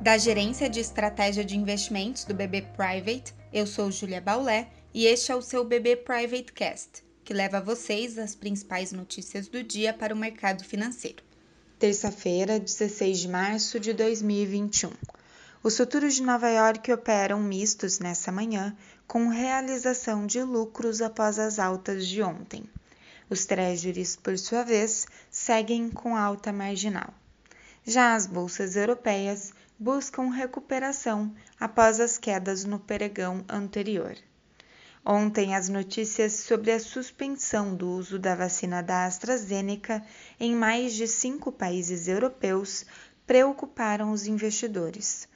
Da Gerência de Estratégia de Investimentos do BB Private, eu sou Julia Baulé e este é o seu BB Private Cast, que leva a vocês as principais notícias do dia para o mercado financeiro. Terça-feira, 16 de março de 2021. Os futuros de Nova York operam mistos nessa manhã, com realização de lucros após as altas de ontem. Os treasuries, por sua vez, seguem com alta marginal. Já as bolsas europeias buscam recuperação após as quedas no pregão anterior. Ontem, as notícias sobre a suspensão do uso da vacina da AstraZeneca em mais de cinco países europeus preocuparam os investidores.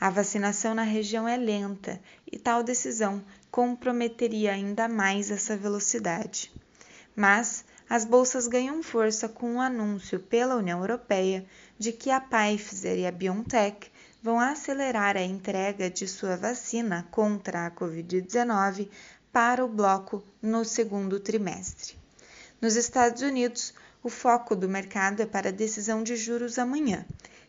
A vacinação na região é lenta e tal decisão comprometeria ainda mais essa velocidade. Mas as bolsas ganham força com o um anúncio pela União Europeia de que a Pfizer e a BioNTech vão acelerar a entrega de sua vacina contra a Covid-19 para o bloco no segundo trimestre. Nos Estados Unidos, o foco do mercado é para a decisão de juros amanhã.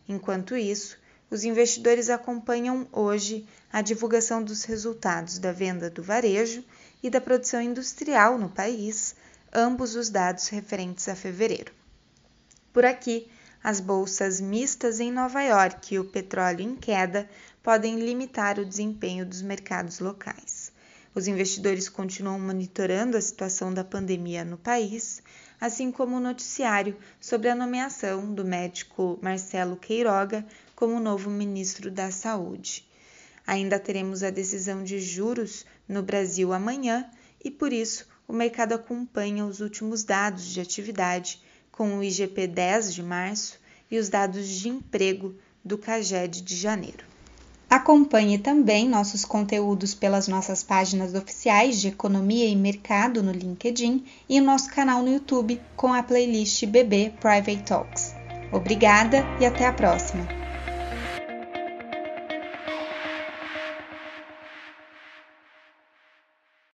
Enquanto isso, os investidores acompanham hoje a divulgação dos resultados da venda do varejo e da produção industrial no país, ambos os dados referentes a fevereiro. Por aqui, as bolsas mistas em Nova York e o petróleo em queda podem limitar o desempenho dos mercados locais. Os investidores continuam monitorando a situação da pandemia no país, assim como o noticiário sobre a nomeação do médico Marcelo Queiroga como novo ministro da Saúde. Ainda teremos a decisão de juros no Brasil amanhã e, por isso, o mercado acompanha os últimos dados de atividade, com o IGP 10 de março e os dados de emprego do CAGED de janeiro. Acompanhe também nossos conteúdos pelas nossas páginas oficiais de Economia e Mercado no LinkedIn e nosso canal no YouTube com a playlist BB Private Talks. Obrigada e até a próxima!